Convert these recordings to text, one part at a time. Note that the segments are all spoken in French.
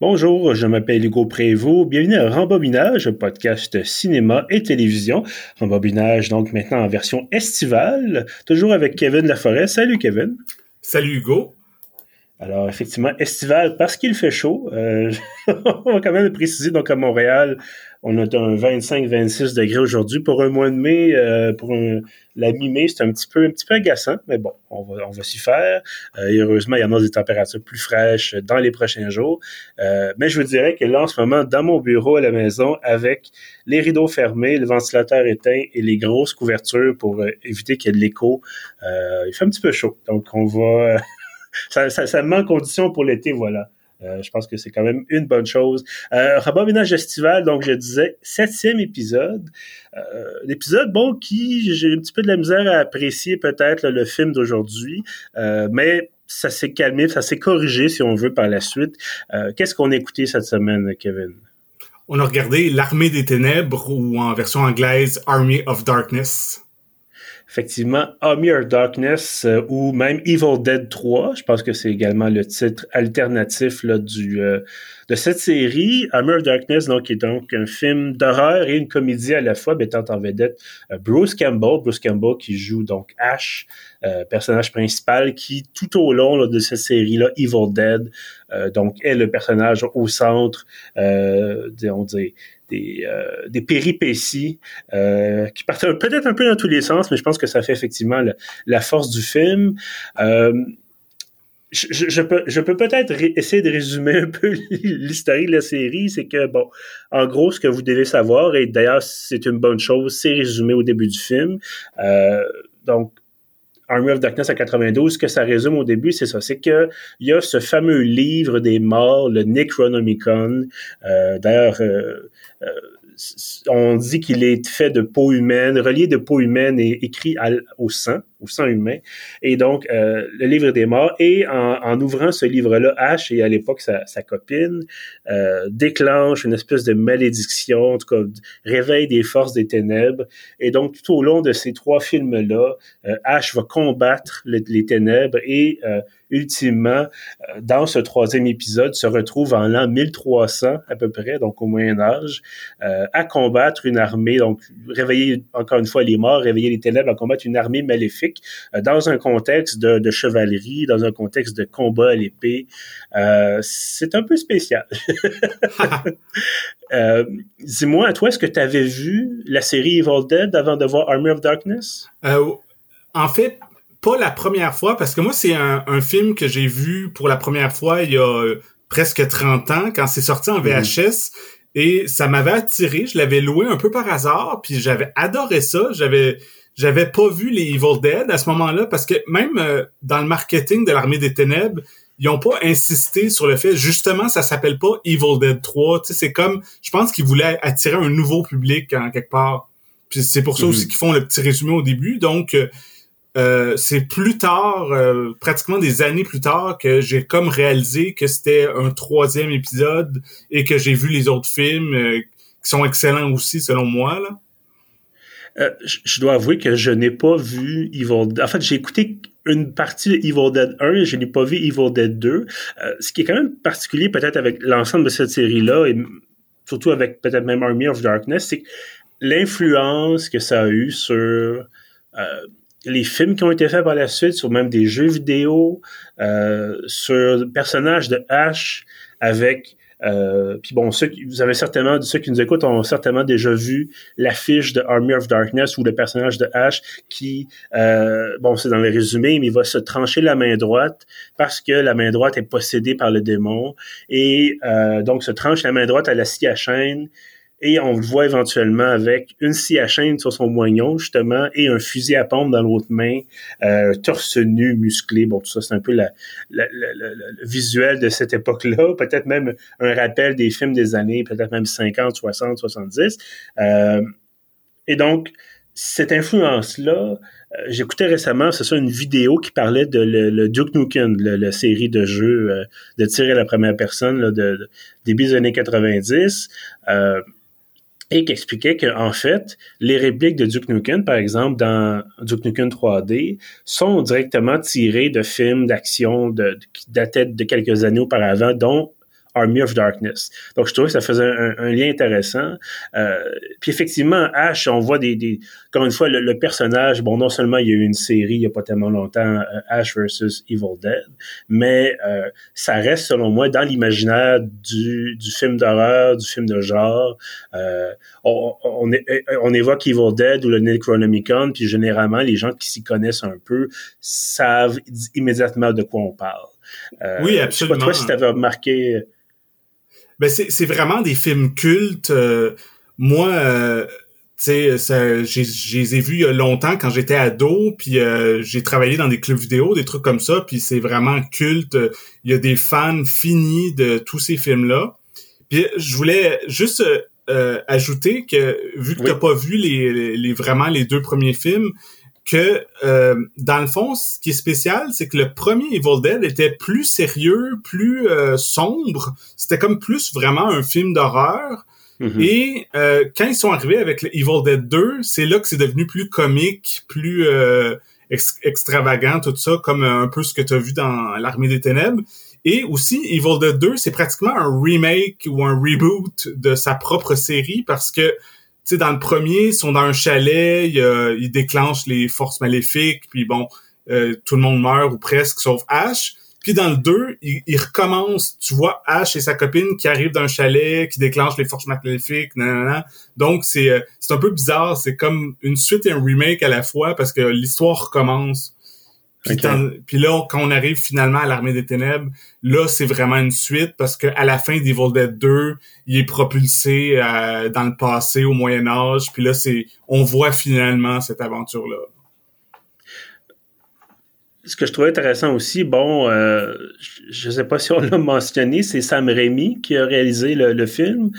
Bonjour, je m'appelle Hugo Prévost. Bienvenue à Rembobinage, podcast cinéma et télévision. Rembobinage, donc maintenant en version estivale, toujours avec Kevin Laforêt. Salut Kevin. Salut Hugo. Alors, effectivement, estival parce qu'il fait chaud. Euh, on va quand même le préciser, donc à Montréal, on a un 25-26 degrés aujourd'hui. Pour un mois de mai, euh, pour la mi-mai, c'est un petit peu un petit peu agaçant, mais bon, on va, on va s'y faire. Euh, heureusement, il y en a des températures plus fraîches dans les prochains jours. Mais je vous dirais que là, en ce moment, dans mon bureau à la maison, avec les rideaux fermés, le ventilateur éteint et les grosses couvertures pour éviter qu'il y ait de l'écho, il fait un petit peu chaud. Donc, on va... ça, ça, ça condition pour l'été, voilà. Euh, je pense que c'est quand même une bonne chose. Euh, Ménage estival, donc je disais, septième épisode. Euh, l'épisode, bon, qui j'ai un petit peu de la misère à apprécier peut-être le film d'aujourd'hui, euh, mais ça s'est calmé, ça s'est corrigé si on veut par la suite. Euh, qu'est-ce qu'on a écouté cette semaine, Kevin? On a regardé L'Armée des Ténèbres ou en version anglaise Army of Darkness effectivement Army of Darkness euh, ou même Evil Dead 3. Je pense que c'est également le titre alternatif là, du, euh, de cette série. Army of Darkness, donc, qui est donc un film d'horreur et une comédie à la fois, mettant en vedette euh, Bruce Campbell. Bruce Campbell qui joue donc Ash, personnage principal, qui tout au long de cette série-là, Evil Dead, donc est le personnage au centre, des, euh, des péripéties euh, qui partent peut-être un peu dans tous les sens, mais je pense que ça fait effectivement la force du film. Euh, je, peux, je peux peut-être essayer de résumer un peu l'histoire de la série. C'est que, bon, en gros, ce que vous devez savoir, et d'ailleurs, c'est une bonne chose, c'est résumé au début du film. Euh, donc, Army of Darkness à 92, ce que ça résume au début, c'est ça. C'est que il y a ce fameux livre des morts, le Necronomicon. Euh, D'ailleurs, euh, euh on dit qu'il est fait de peau humaine, relié de peau humaine et écrit au sang, au sang humain. Et donc, euh, le livre des morts. Et en, ouvrant ce livre-là, Ash, et à l'époque sa, copine, euh, déclenche une espèce de malédiction, en tout cas, réveille des forces des ténèbres. Et donc, tout au long de ces trois films-là, euh, Ash va combattre les ténèbres et ultimement, euh, dans ce troisième épisode, se retrouve en l'an 1300 à peu près, donc au Moyen Âge, euh, à combattre une armée, donc réveiller encore une fois les morts, réveiller les ténèbres, à combattre une armée maléfique euh, dans un contexte de, de, chevalerie, dans un contexte de combat à l'épée. c'est un peu spécial. Dis-moi, toi, est-ce que tu avais vu la série Evil Dead avant de voir Army of Darkness? en fait, pas la première fois, parce que moi, c'est un, un, film que j'ai vu pour la première fois il y a presque 30 ans, quand c'est sorti en mhm. VHS. Et ça m'avait attiré, je l'avais loué un peu par hasard, puis j'avais adoré ça. J'avais j'avais pas vu les Evil Dead à ce moment-là, parce que même euh, dans le marketing de l'Armée des Ténèbres, ils ont pas insisté sur le fait, justement, ça s'appelle pas Evil Dead 3. Tu sais, c'est comme, je pense qu'ils voulaient attirer un nouveau public en quelque part. Puis c'est pour ça mhm. aussi qu'ils font le petit résumé au début. Donc, euh, euh, c'est plus tard, euh, pratiquement des années plus tard, que j'ai comme réalisé que c'était un troisième épisode et que j'ai vu les autres films euh, qui sont excellents aussi selon moi. Là. Je dois avouer que je n'ai pas vu Evil Dead. En fait, j'ai écouté une partie de Evil Dead 1 et je n'ai pas vu Evil Dead 2. ce qui est quand même particulier peut-être avec l'ensemble de cette série-là et surtout avec peut-être même Army of Darkness, c'est l'influence que ça a eu sur les films qui ont été faits par la suite, sur même des jeux vidéo, euh, sur le personnage de Ash avec euh, puis bon, ceux qui, vous avez certainement, ceux qui nous écoutent ont certainement déjà vu l'affiche de Army of Darkness ou le personnage de Ash qui, euh, bon, c'est dans le résumé, mais il va se trancher la main droite parce que la main droite est possédée par le démon. Et euh, donc se tranche la main droite à la scie à chaîne et on le voit éventuellement avec une scie à chaîne sur son moignon, justement, et un fusil à pompe dans l'autre main, euh, torse nu, musclé. Bon, tout ça, c'est un peu la, le visuel de cette époque-là. Peut-être même un rappel des films des années, peut-être même 50, 60, 70. Euh, et donc, cette influence-là, euh, j'écoutais récemment, c'est ça, une vidéo qui parlait de le, Duke Nukem, la série de jeux euh, de tirer à la première personne là, de, début des années 90. Euh, et qui expliquait qu'en fait, les répliques de Duke Nukem, par exemple, dans Duke Nukem 3D, sont directement tirées de films d'action de, qui dataient de quelques années auparavant, dont Army of Darkness. Donc, je trouvais que ça faisait un, lien intéressant. Euh, puis effectivement, Ash, on voit des, des encore une fois, le, personnage, bon, non seulement il y a eu une série il y a pas tellement longtemps, euh, Ash versus Evil Dead, mais euh, ça reste, selon moi, dans l'imaginaire du, du film d'horreur, du film de genre. Euh, on, on, on, évoque Evil Dead ou le Necronomicon, puis généralement, les gens qui s'y connaissent un peu savent immédiatement de quoi on parle. Euh, oui, absolument. Je sais pas toi si tu avais remarqué ben c'est vraiment des films cultes. Euh, moi, euh, tu sais, je les ai vus il y a longtemps quand j'étais ado, puis euh, j'ai travaillé dans des clubs vidéo, des trucs comme ça, puis c'est vraiment culte. Il y a des fans finis de tous ces films-là. Puis je voulais juste ajouter que vu que t'as pas vu les, les, vraiment les deux premiers films, que euh, dans le fond, ce qui est spécial, c'est que le premier Evil Dead était plus sérieux, plus euh, sombre. C'était comme plus vraiment un film d'horreur. Mm-hmm. Et euh, quand ils sont arrivés avec le Evil Dead 2, c'est là que c'est devenu plus comique, plus extravagant, tout ça, comme un peu ce que tu as vu dans l'Armée des Ténèbres. Et aussi, Evil Dead 2, c'est pratiquement un remake ou un reboot de sa propre série parce que sais, dans le premier, ils sont dans un chalet, ils, déclenchent les forces maléfiques, puis bon, euh, tout le monde meurt ou presque, sauf Ash. Puis dans le 2, il, il, recommence, tu vois Ash et sa copine qui arrivent d'un chalet, qui déclenchent les forces maléfiques. Donc c'est euh, c'est un peu bizarre, c'est comme une suite et un remake à la fois parce que l'histoire recommence. Puis, là, quand on arrive finalement à l'Armée des Ténèbres, là, c'est vraiment une suite parce que à la fin d'Evil Dead 2, il est propulsé euh, dans le passé, au Moyen Âge. Puis là, c'est, on voit finalement cette aventure-là. Ce que je trouvais intéressant aussi, bon, euh, je ne sais pas si on l'a mentionné, c'est Sam Raimi qui a réalisé le, film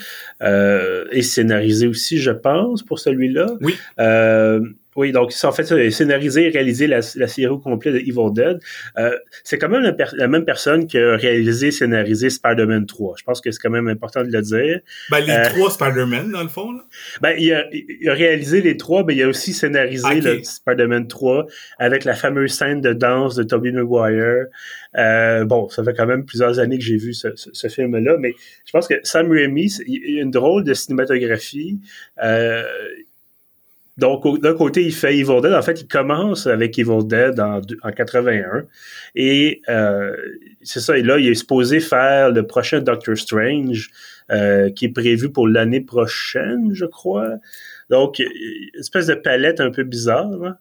euh, et scénarisé aussi, je pense, pour celui-là. Oui. Oui, donc en fait scénarisé et réalisé la, la série au complet de Evil Dead. Euh, c'est quand même la, même personne qui a réalisé et scénarisé Spider-Man 3. Je pense que c'est quand même important de le dire. Ben, les euh, trois Spider-Man, dans le fond. Là. Ben, il a, il a, réalisé les trois, mais il a aussi scénarisé le Spider-Man 3 avec la fameuse scène de danse de Tobey Maguire. Euh, bon, ça fait quand même plusieurs années que j'ai vu ce, ce, ce film-là, mais je pense que Sam Raimi, il a une drôle de cinématographie. Euh, donc, d'un côté, il fait Evil Dead. En fait, il commence avec Evil Dead en, en 81. Et euh, c'est ça. Et là, il est supposé faire le prochain Doctor Strange, euh, qui est prévu pour l'année prochaine, je crois. Donc, une espèce de palette un peu bizarre. Hein.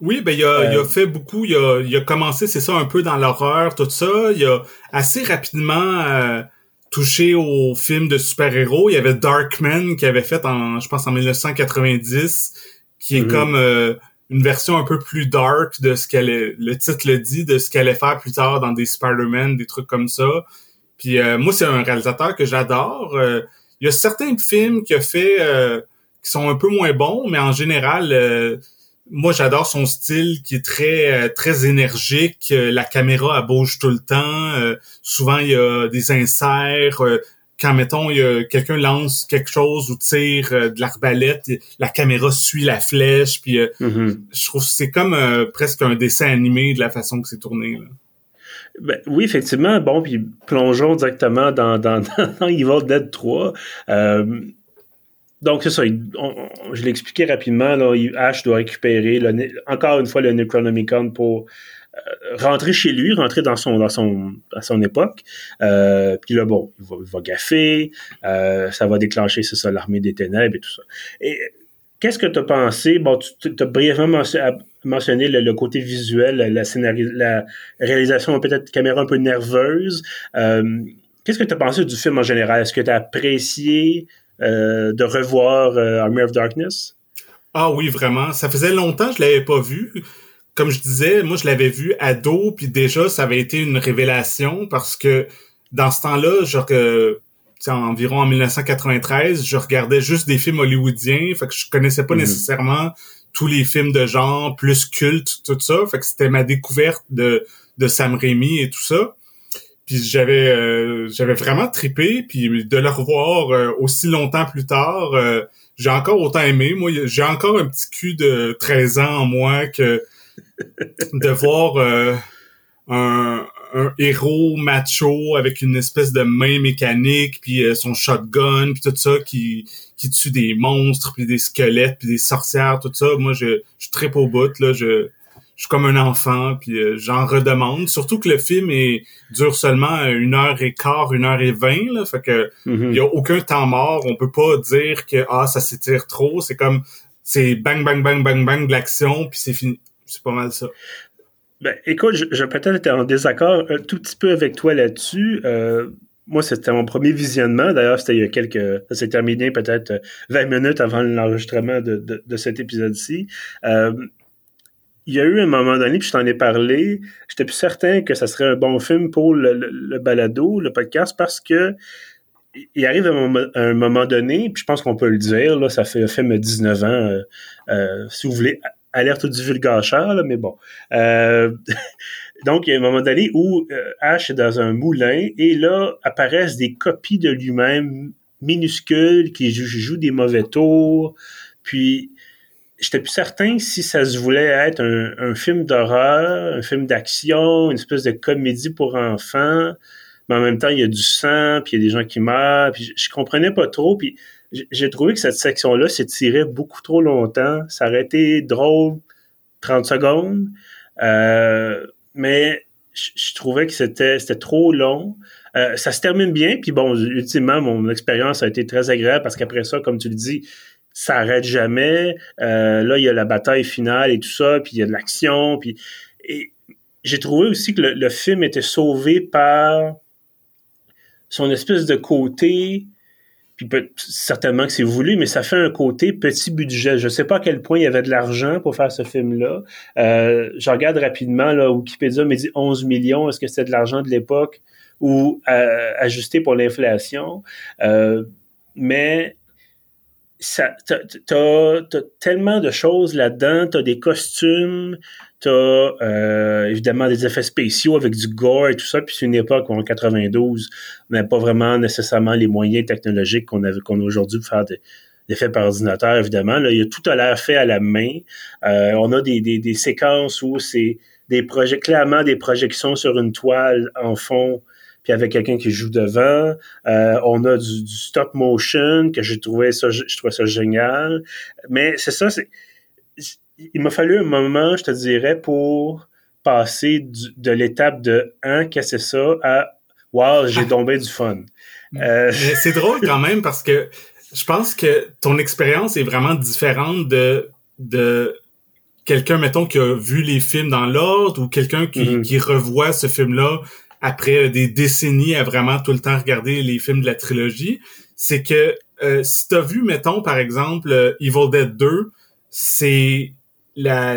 Oui, ben il a, il a euh. fait beaucoup. Il a, il a commencé, c'est ça, un peu dans l'horreur, tout ça. Il a assez rapidement euh, touché aux films de super-héros. Il y avait Darkman qui avait fait en, je pense, en 1990, qui est mhm. comme euh, une version un peu plus dark de ce qu'elle le titre le dit, de ce qu'elle allait faire plus tard dans des Spider-Man, des trucs comme ça. Puis euh, moi, c'est un réalisateur que j'adore. Euh, il y a certains films qu'il a fait qui sont un peu moins bons, mais en général, moi j'adore son style qui est très euh, très énergique euh, la caméra elle bouge tout le temps euh, souvent il y a des inserts quand mettons il y a quelqu'un lance quelque chose ou tire de l'arbalète la caméra suit la flèche puis mm-hmm. je trouve que c'est comme presque un dessin animé de la façon que c'est tourné Ben, oui, effectivement. Bon, puis plongeons directement dans, dans, dans Evil Dead 3. Donc, c'est ça. je l'ai expliqué rapidement. Là, Ash doit récupérer encore une fois le Necronomicon pour euh, rentrer chez lui, rentrer dans son dans son à son époque. Euh, puis là, bon, il va, gaffer. Euh, ça va déclencher, c'est ça, l'armée des ténèbres et tout ça. Et qu'est-ce que tu as pensé? Bon, tu as brièvement mentionné le, côté visuel, la, la réalisation peut-être caméra un peu nerveuse. qu'est-ce que tu as pensé du film en général? Est-ce que tu as apprécié de revoir euh, Army of Darkness? Ah oui, vraiment. Ça faisait longtemps que je l'avais pas vu. Comme je disais, moi je l'avais vu ado, puis déjà ça avait été une révélation parce que dans ce temps-là, genre que environ en 1993, je regardais juste des films hollywoodiens, fait que je connaissais pas mhm. nécessairement tous les films de genre plus culte, tout ça, fait que c'était ma découverte de de Sam Raimi et tout ça. Puis j'avais euh, j'avais vraiment tripé, puis de le revoir euh, aussi longtemps plus tard, euh, j'ai encore autant aimé. Moi, j'ai encore un petit cul de 13 ans en moi que de voir un, un héros macho avec une espèce de main mécanique, puis euh, son shotgun, puis tout ça qui qui tue des monstres, puis des squelettes, puis des sorcières, tout ça. Moi, je, je tripe au bout, là. Je, je suis comme un enfant, puis euh, j'en redemande. Surtout que le film est dure seulement une heure et quart, une heure et vingt, là. Fait que il y a aucun temps mort. On peut pas dire que ah ça s'étire trop. C'est comme c'est bang bang bang bang bang de l'action, puis c'est fini. C'est pas mal ça. Ben, écoute, je, je vais peut-être être en désaccord un tout petit peu avec toi là-dessus. Euh, moi, c'était mon premier visionnement. D'ailleurs, c'était il y a quelques... Ça s'est terminé peut-être euh, 20 minutes avant l'enregistrement de, de, de cet épisode-ci. Euh, il y a eu un moment donné, puis je t'en ai parlé, j'étais plus certain que ça serait un bon film pour le, le, balado, le podcast, parce que il arrive à un moment, donné, puis je pense qu'on peut le dire, là, ça fait un film de 19 ans, euh, euh, si vous voulez, alerte du vulgacheur, là, mais bon. Euh, donc, il y a un moment donné où Ash est dans un moulin et là apparaissent des copies de lui-même minuscules qui jouent, jouent des mauvais tours. Puis, j'étais plus certain si ça se voulait être un, un film d'horreur, un film d'action, une espèce de comédie pour enfants. Mais en même temps, il y a du sang, puis il y a des gens qui meurent. Puis je, comprenais pas trop. Puis j'ai trouvé que cette section-là s'étirait beaucoup trop longtemps. Ça aurait été drôle 30 secondes. Euh, mais je, trouvais que c'était c'était trop long. Euh, ça se termine bien, puis bon, ultimement, mon expérience a été très agréable parce qu'après ça, comme tu le dis, ça arrête jamais. Euh, là, il y a la bataille finale et tout ça, puis il y a de l'action, puis j'ai trouvé aussi que le, film était sauvé par son espèce de côté puis peut, certainement que c'est voulu, mais ça fait un côté petit budget. Je sais pas à quel point il y avait de l'argent pour faire ce film-là. Euh, je regarde rapidement, là, Wikipédia me dit 11 millions. Est-ce que c'était de l'argent de l'époque ou euh, ajusté pour l'inflation? Mais t'as, tellement de choses là-dedans. T'as des costumes, t'as euh, évidemment des effets spéciaux avec du gore et tout ça. Puis c'est une époque où en 92, on n'avait pas vraiment nécessairement les moyens technologiques qu'on qu'on a aujourd'hui pour faire des, faits par ordinateur, évidemment. Là, il y a tout à l'air fait à la main. Euh, on a des, des, des séquences où c'est des projets, clairement des projections sur une toile en fond puis avec quelqu'un qui joue devant. Euh, on a du, du, stop motion que j'ai trouvé ça, je, je trouvais ça génial. Mais c'est ça, c'est il m'a fallu un moment, je te dirais, pour passer du, de l'étape de hein, qu'est-ce que c'est ça à wow, j'ai tombé du fun. Euh... c'est drôle quand même parce que je pense que ton expérience est vraiment différente de de quelqu'un mettons qui a vu les films dans l'ordre ou quelqu'un qui, mm -hmm. qui revoit ce film-là après des décennies à vraiment tout le temps regarder les films de la trilogie, c'est que euh, si t'as vu, mettons, par exemple, euh, Evil Dead 2, c'est la,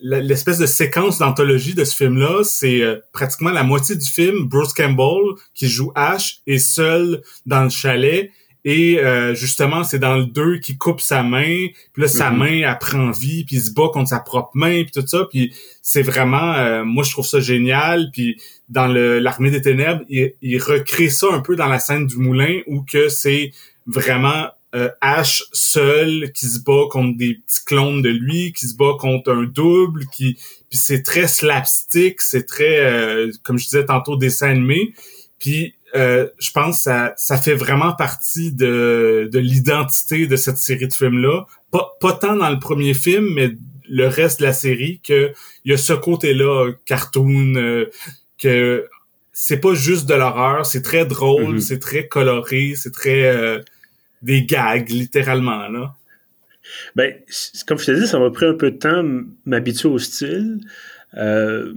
l'espèce la, de séquence d'anthologie de ce film-là, c'est euh, pratiquement la moitié du film. Bruce Campbell, qui joue Ash, est seul dans le chalet. Et euh, justement, c'est dans le 2 qu'il coupe sa main, puis là, sa mm -hmm. main, elle prend vie, puis il se bat contre sa propre main, puis tout ça. Puis c'est vraiment... Euh, moi, je trouve ça génial. Puis dans l'Armée des Ténèbres, il, il, recrée ça un peu dans la scène du moulin, où que c'est vraiment euh, Ash seul qui se bat contre des petits clones de lui, qui se bat contre un double, qui... Puis c'est très slapstick, c'est très, euh, comme je disais tantôt, dessin animé. Puis euh, je pense que ça, ça fait vraiment partie de, de l'identité de cette série de films-là. Pas, pas tant dans le premier film, mais le reste de la série, que il y a ce côté-là, cartoon, euh, que c'est pas juste de l'horreur, c'est très drôle, mm -hmm. c'est très coloré, c'est très euh, des gags, littéralement, là. Ben, comme je te dis, ça m'a pris un peu de temps m'habituer au style. Euh,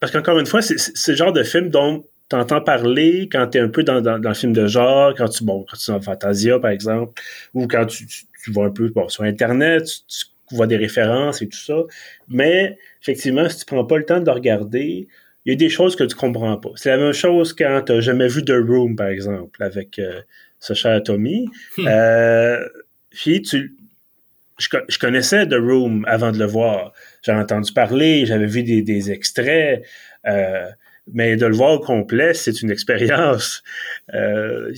parce qu'encore une fois, c'est le genre de film dont t'entends parler quand t'es un peu dans, dans, dans, le film de genre, quand tu, bon, quand tu es dans Fantasia, par exemple, ou quand tu, tu, tu vas un peu bon, sur Internet, tu, tu, vois des références et tout ça. Mais, effectivement, si tu prends pas le temps de regarder, il y a des choses que tu comprends pas. C'est la même chose quand t'as jamais vu The Room, par exemple, avec euh, ce cher Tommy. Hmm. Euh, puis, tu, je, je, connaissais The Room avant de le voir. J'avais entendu parler, j'avais vu des, des extraits. Euh, mais de le voir au complet, c'est une expérience. Euh,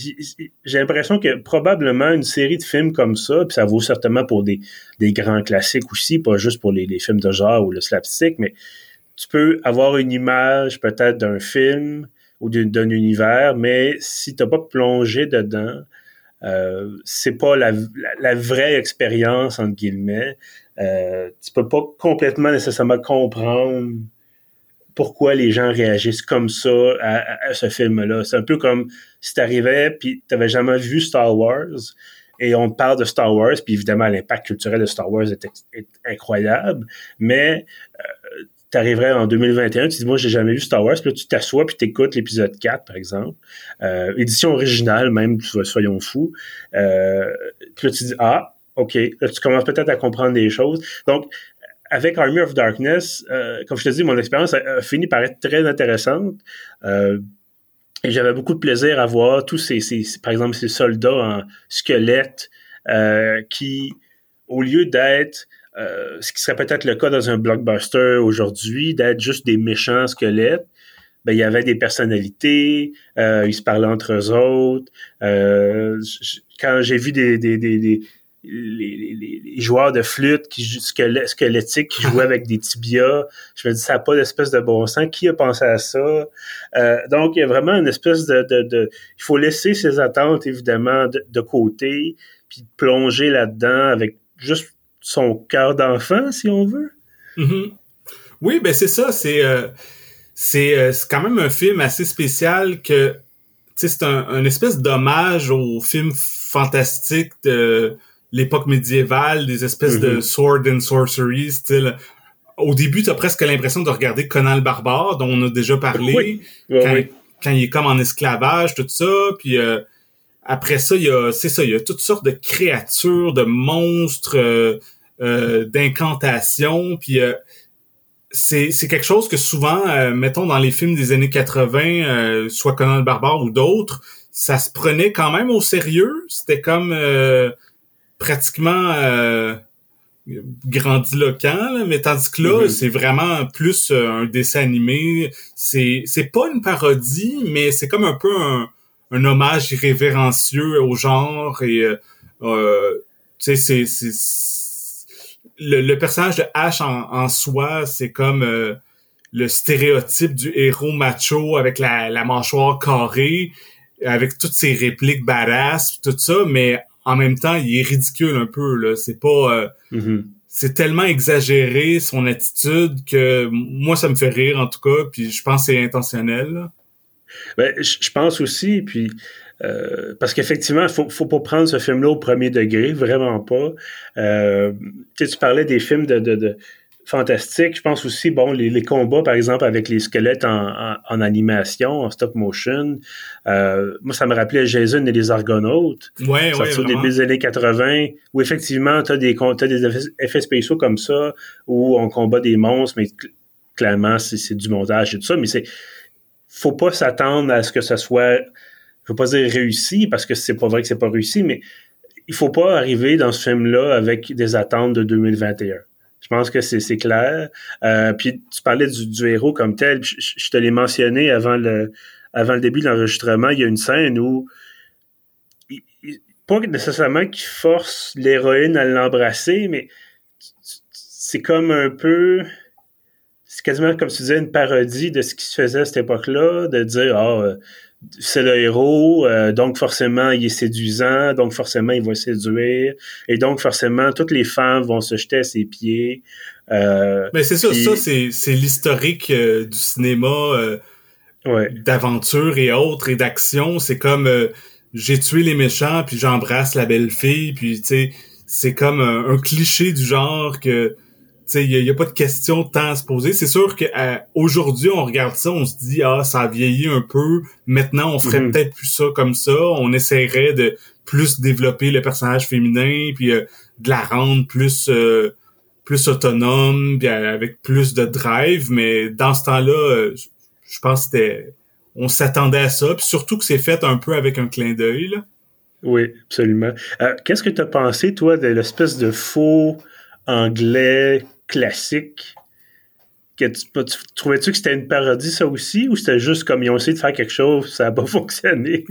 J'ai l'impression que probablement une série de films comme ça, puis ça vaut certainement pour des, des grands classiques aussi, pas juste pour les, les films de genre ou le slapstick, mais tu peux avoir une image peut-être d'un film ou d'un univers, mais si tu n'as pas plongé dedans, euh, c'est pas la, la, vraie expérience entre guillemets. Euh, tu peux pas complètement nécessairement comprendre pourquoi les gens réagissent comme ça à, ce film-là. C'est un peu comme si tu arrivais puis tu n'avais jamais vu Star Wars et on parle de Star Wars, puis évidemment l'impact culturel de Star Wars est, incroyable, mais euh, tu arriverais en 2021, tu dis moi j'ai jamais vu Star Wars, puis là tu t'assois puis t'écoutes l'épisode 4 par exemple, euh, édition originale même, soyons fous. Euh, puis là tu dis ah ok, là tu commences peut-être à comprendre des choses. Donc avec Army of Darkness, euh, comme je te dis, mon expérience a, fini par être très intéressante. Euh, et j'avais beaucoup de plaisir à voir tous ces, ces par exemple, ces soldats en squelette euh, qui, au lieu d'être euh, ce qui serait peut-être le cas dans un blockbuster aujourd'hui, d'être juste des méchants squelettes, ben, il y avait des personnalités, euh, ils se parlaient entre eux autres. Euh, quand j'ai vu des, des, des, des les, joueurs de flûte qui squelettiques qui jouaient avec des tibias. Je me dis, ça n'a pas d'espèce de bon sens. Qui a pensé à ça? Euh, donc, il y a vraiment une espèce de, Il faut laisser ses attentes, évidemment, de, côté, puis plonger là-dedans avec juste son cœur d'enfant, si on veut. Mm-hmm. Oui, ben c'est ça. C'est euh, euh, c'est quand même un film assez spécial que c'est un, un espèce d'hommage au film fantastique de l'époque médiévale, des espèces de mm-hmm. sword and sorcery, style. Au début, tu as presque l'impression de regarder Conan le barbare, dont on a déjà parlé, quand, il est comme en esclavage, tout ça, puis euh, après ça, il y a, c'est ça, il y a toutes sortes de créatures, de monstres, euh, euh d'incantations, puis euh, c'est, c'est quelque chose que souvent, mettons dans les films des années 80, soit Conan le barbare ou d'autres, ça se prenait quand même au sérieux. C'était comme pratiquement euh, grandiloquent, mais tandis que là, mm-hmm. c'est vraiment plus euh, un dessin animé. C'est c'est pas une parodie, mais c'est comme un peu un, un hommage irrévérencieux au genre et euh, euh tu sais c'est le, le, personnage de Ash en, en soi, c'est comme euh, le stéréotype du héros macho avec la, la mâchoire carrée, avec toutes ses répliques badass, tout ça, mais en même temps, il est ridicule un peu là. C'est pas, euh, mm-hmm. c'est tellement exagéré son attitude que moi ça me fait rire en tout cas. Puis je pense que c'est intentionnel. Ben, je pense aussi. Puis euh, parce qu'effectivement, il faut, faut pas prendre ce film-là au premier degré, vraiment pas. Euh, tu parlais des films de, de fantastique. Je pense aussi, bon, les, les, combats, par exemple, avec les squelettes en, en, animation, en stop motion. Euh, moi, ça me rappelait Jason et les Argonautes. Ouais, ouais, au début des années 80, où effectivement, tu as des, as des effets spéciaux comme ça, où on combat des monstres, mais clairement, c'est du montage et tout ça. Mais c'est faut pas s'attendre à ce que ce soit, je veux pas dire réussi, parce que c'est pas vrai que c'est pas réussi, mais il faut pas arriver dans ce film-là avec des attentes de 2021. Je pense que c'est clair. Euh, puis tu parlais du, héros comme tel. Je, te l'ai mentionné avant le, avant le début de l'enregistrement. Il y a une scène où, pas nécessairement qu'il force l'héroïne à l'embrasser, mais c'est comme un peu c'est quasiment comme tu disais une parodie de ce qui se faisait à cette époque-là, de dire ah c'est le héros, euh, donc forcément il est séduisant, donc forcément il va séduire, et donc forcément toutes les femmes vont se jeter à ses pieds. Euh, Mais c'est ça, ça c'est, l'historique euh, du cinéma ouais. d'aventure et autres et d'action. C'est comme j'ai tué les méchants puis j'embrasse la belle fille, puis tu sais c'est comme un cliché du genre que il n'y a, pas de question tant à se poser. C'est sûr qu'aujourd'hui, on regarde ça, on se dit ah ça a vieilli un peu. Maintenant, on ferait mhm. peut-être plus ça comme ça. On essaierait de plus développer le personnage féminin, puis euh, de la rendre plus euh, plus autonome, puis euh, avec plus de drive. Mais dans ce temps-là, je pense que c'était on s'attendait à ça. Puis surtout que c'est fait un peu avec un clin d'œil. Oui, absolument. Qu'est-ce que tu as pensé, toi, de l'espèce de faux anglais classique. Que tu, trouvais-tu que c'était une parodie, ça aussi, ou c'était juste comme ils ont essayé de faire quelque chose, ça n'a pas fonctionné?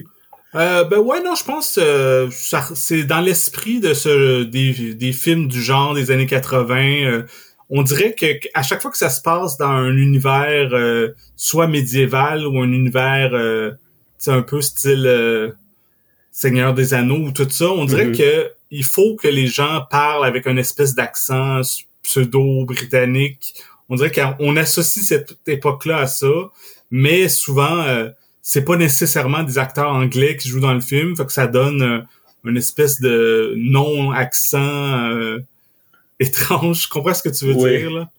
Euh, ben ouais, non, je pense euh, c'est dans l'esprit de ce des, des, films du genre des années 80. Euh, on dirait que à chaque fois que ça se passe dans un univers euh, soit médiéval ou un univers euh, un peu style euh, Seigneur des Anneaux ou tout ça, on dirait mm-hmm. que il faut que les gens parlent avec une espèce d'accent pseudo-britannique. On dirait qu'on associe cette époque-là à ça, mais souvent euh, c'est pas nécessairement des acteurs anglais qui jouent dans le film, fait que ça donne une espèce de non-accent étrange. Je comprends ce que tu veux dire, là.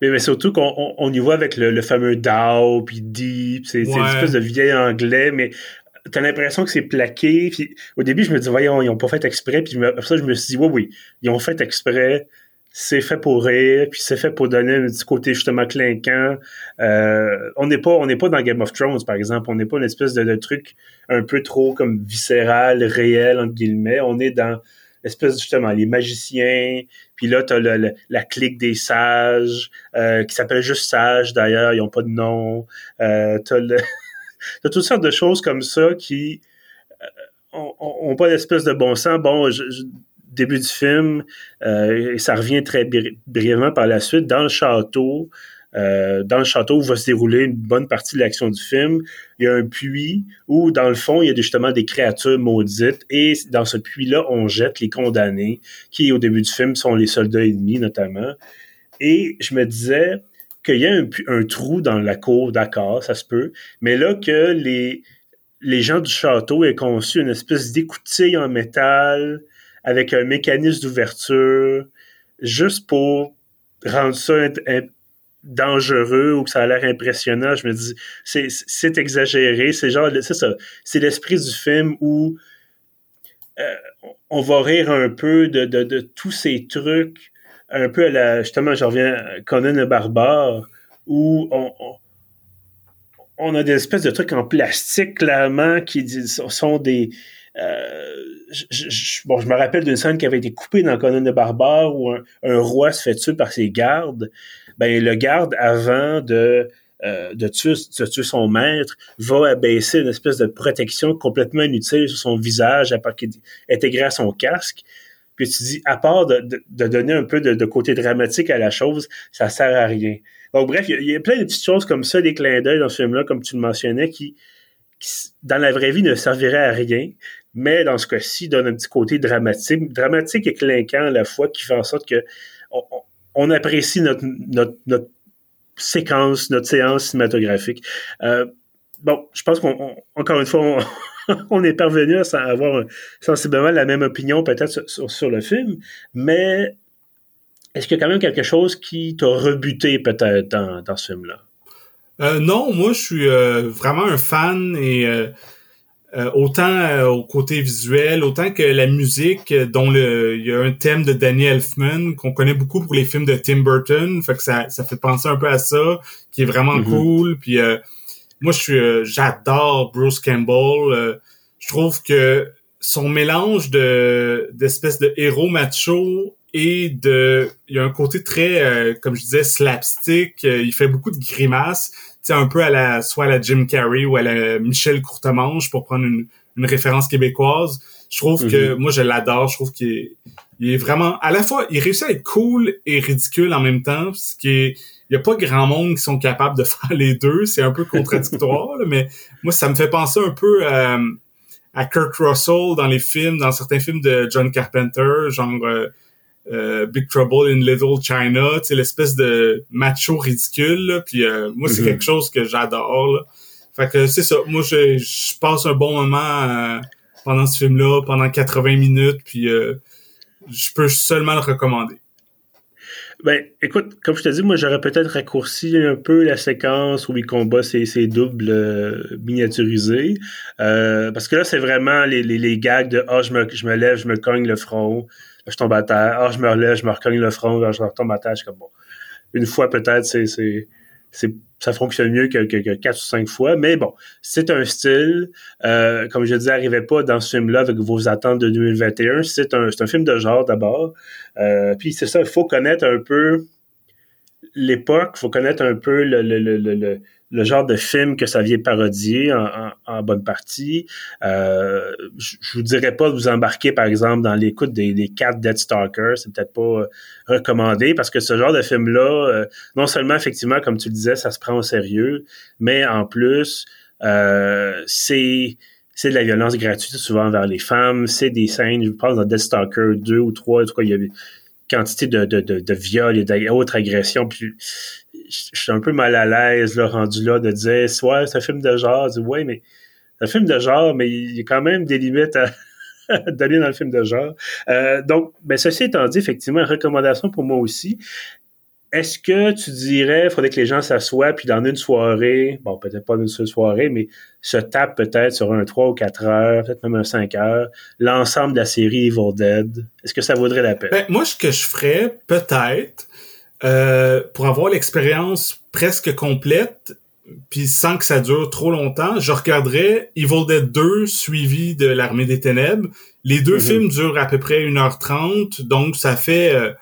Mais, mais surtout qu'on on, y voit avec le, fameux DAO, puis Deep, c'est une espèce de vieil anglais, mais t'as l'impression que c'est plaqué. Puis au début, je me dis, voyons, ils ont pas fait exprès. Puis après ça, je me suis dit, oui, oui, ils ont fait exprès. C'est fait pour rire, puis c'est fait pour donner un petit côté justement clinquant. Euh, on n'est pas, on n'est pas dans Game of Thrones, par exemple. On n'est pas une espèce de, truc un peu trop comme viscéral, réel entre guillemets. On est dans espèce justement les magiciens, puis là t'as le, la clique des sages euh, qui s'appelle juste sages d'ailleurs, ils ont pas de nom. Euh, t'as le t'as toutes sortes de choses comme ça qui euh, ont, pas d'espèce de bon sens. Bon, début du film, euh, ça revient très brièvement par la suite dans le château. Euh, dans le château où va se dérouler une bonne partie de l'action du film. Il y a un puits où, dans le fond, il y a justement des créatures maudites et dans ce puits-là, on jette les condamnés qui, au début du film, sont les soldats ennemis, notamment. Et je me disais qu'il y a un, trou dans la cour, d'accord, ça se peut, mais là que les, les gens du château aient conçu une espèce d'écoutille en métal avec un mécanisme d'ouverture juste pour rendre ça dangereux ou que ça a l'air impressionnant, je me dis, c'est exagéré. C'est genre, ça. C'est l'esprit du film où euh, on va rire un peu de, tous ces trucs, un peu à la, justement, je reviens à Conan le barbare, où on, on, a des espèces de trucs en plastique, clairement, qui sont des... Euh, je, bon, je me rappelle d'une scène qui avait été coupée dans Conan le barbare où un, roi se fait tuer par ses gardes ben le garde avant de euh, de, tuer, de son maître va abaisser une espèce de protection complètement inutile sur son visage à part intégré à son casque. Puis tu dis, à part de, de, donner un peu de, côté dramatique à la chose, ça sert à rien. Donc bref, il y, a plein de petites choses comme ça, des clins d'œil dans ce film-là, comme tu le mentionnais, qui, dans la vraie vie ne serviraient à rien, mais dans ce cas-ci, donne un petit côté dramatique, dramatique et clinquant à la fois, qui fait en sorte que on apprécie notre, notre, séquence, notre séance cinématographique. Euh, bon, je pense qu'on, encore une fois, on, est parvenu à avoir sensiblement la même opinion peut-être sur, le film, mais est-ce qu'il y a quand même quelque chose qui t'a rebuté peut-être dans, ce film-là? Euh, non, moi je suis euh, vraiment un fan et euh, autant euh, au côté visuel, autant que la musique, euh, dont le il y a un thème de Danny Elfman qu'on connaît beaucoup pour les films de Tim Burton, fait que ça, ça fait penser un peu à ça, qui est vraiment mm-hmm. cool. Puis moi, je suis, j'adore Bruce Campbell. je trouve que son mélange de d'espèces de héros macho et de, il y a un côté très, comme je disais, slapstick. il fait beaucoup de grimaces un peu à la soit à la Jim Carrey ou à la Michel Courtemanche pour prendre une, référence québécoise. Je trouve que mhm. moi je l'adore, je trouve qu'il est, vraiment à la fois il réussit à être cool et ridicule en même temps, ce qui est il y a pas grand monde qui sont capables de faire les deux, c'est un peu contradictoire mais moi ça me fait penser un peu à, à Kurt Russell dans les films, dans certains films de John Carpenter, genre euh, euh, Big Trouble in Little China, tu l'espèce de macho ridicule. puis euh, moi, c'est mhm. quelque chose que j'adore. Fait que c'est ça. Moi, je, je, passe un bon moment euh, pendant ce film-là, pendant 80 minutes, puis je peux seulement le recommander. Ben, écoute, comme je te dis, moi, j'aurais peut-être raccourci un peu la séquence où il combat ses, ses doubles miniaturisés. parce que là, c'est vraiment les, les, les gags de « Ah, je, me, je me lève, je me cogne le front. » je tombe à terre, ah, je me relève, je me recogne le front, je retombe à terre, je suis comme bon. Une fois peut-être, c'est, c'est, c'est, ça fonctionne mieux que, que, quatre ou cinq fois, mais bon, c'est un style. Euh, comme je disais, arrivez pas dans ce film-là avec vos attentes de 2021. C'est un, c'est un film de genre d'abord. Euh, puis c'est ça, il faut connaître un peu l'époque, il faut connaître un peu le, le, le le genre de film que ça vient parodier en, bonne partie. Euh, je, vous dirais pas de vous embarquer, par exemple, dans l'écoute des, des quatre Dead Stalker. C'est peut-être pas euh, recommandé parce que ce genre de film-là, euh, non seulement, effectivement, comme tu le disais, ça se prend au sérieux, mais en plus, c'est c'est de la violence gratuite souvent vers les femmes, c'est des scènes, je pense dans Dead Stalker 2 ou 3, en tout il y avait quantité de, de, de, de viols et d'autres agressions. Puis je suis un peu mal à l'aise, là, rendu là, de dire, ouais, c'est un film de genre. Dis, ouais, mais c'est un film de genre, mais il y a quand même des limites à, d'aller dans le film de genre. Euh, donc, ben, ceci étant dit, effectivement, recommandation pour moi aussi. Est-ce que tu dirais, il faudrait que les gens s'assoient, puis dans une soirée, bon, peut-être pas une seule soirée, mais se tapent peut-être sur un 3 ou 4 heures, peut-être même un 5 heures, l'ensemble de la série Evil Dead? Est-ce que ça vaudrait la peine? Ben, moi, ce que je ferais, peut-être, euh, pour avoir l'expérience presque complète, puis sans que ça dure trop longtemps, je regarderais Evil Dead 2 suivi de l'Armée des Ténèbres. Les deux mhm. films durent à peu près 1h30, donc ça fait euh,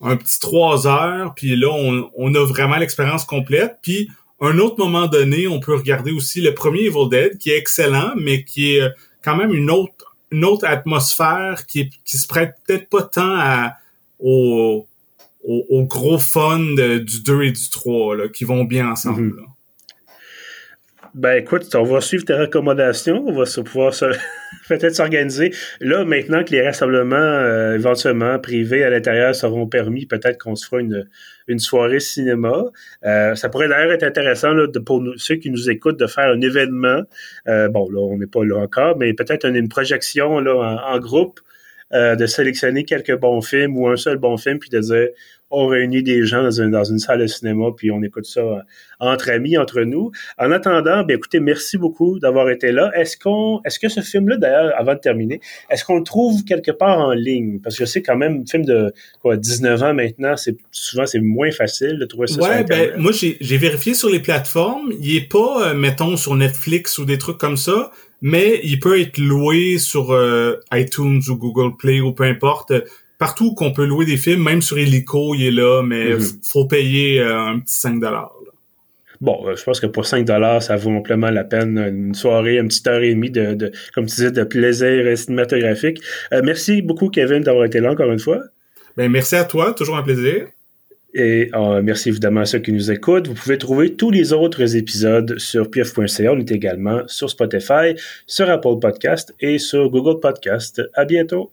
un petit 3 heures, puis là, on, on a vraiment l'expérience complète. Puis, un autre moment donné, on peut regarder aussi le premier Evil Dead, qui est excellent, mais qui est euh, quand même une autre, une autre atmosphère qui, qui se prête peut-être pas tant à, au, au, gros fun du 2 et du 3 là, qui vont bien ensemble. Mhm. Ben écoute, on va suivre tes recommandations, on va se pouvoir se, peut-être s'organiser. Là, maintenant que les rassemblements euh, éventuellement privés à l'intérieur seront permis, peut-être qu'on se fera une, une soirée cinéma. Euh, ça pourrait d'ailleurs être intéressant là, de, pour nous, ceux qui nous écoutent de faire un événement. Euh, bon, là, on n'est pas là encore, mais peut-être une, projection là, en, en groupe. de sélectionner quelques bons films ou un seul bon film, puis de dire on réunit des gens dans, dans, une salle de cinéma, puis on écoute ça euh, entre amis, entre nous. En attendant, ben écoutez, merci beaucoup d'avoir été là. Est-ce qu'on, est-ce que ce film-là, d'ailleurs, avant de terminer, est-ce qu'on le trouve quelque part en ligne? Parce que je sais quand même, un film de quoi, 19 ans maintenant, c'est souvent c'est moins facile de trouver ça ouais, ben, moi j'ai vérifié sur les plateformes, il est pas, euh, mettons, sur Netflix ou des trucs comme ça, mais il peut être loué sur euh, iTunes ou Google Play ou peu importe partout qu'on peut louer des films, même sur Helico, il est là, mais mhm. faut payer euh, un petit 5 Bon, euh, je pense que pour 5 ça vaut amplement la peine une soirée, une petite heure et demie de, de comme tu disais, de plaisir cinématographique. Euh, merci beaucoup, Kevin, d'avoir été là encore une fois. Ben, merci à toi, toujours un plaisir. Et merci évidemment à ceux qui nous écoutent. Vous pouvez trouver tous les autres épisodes sur pf.ca. On est également sur Spotify, sur Apple Podcast et sur Google Podcast. À bientôt.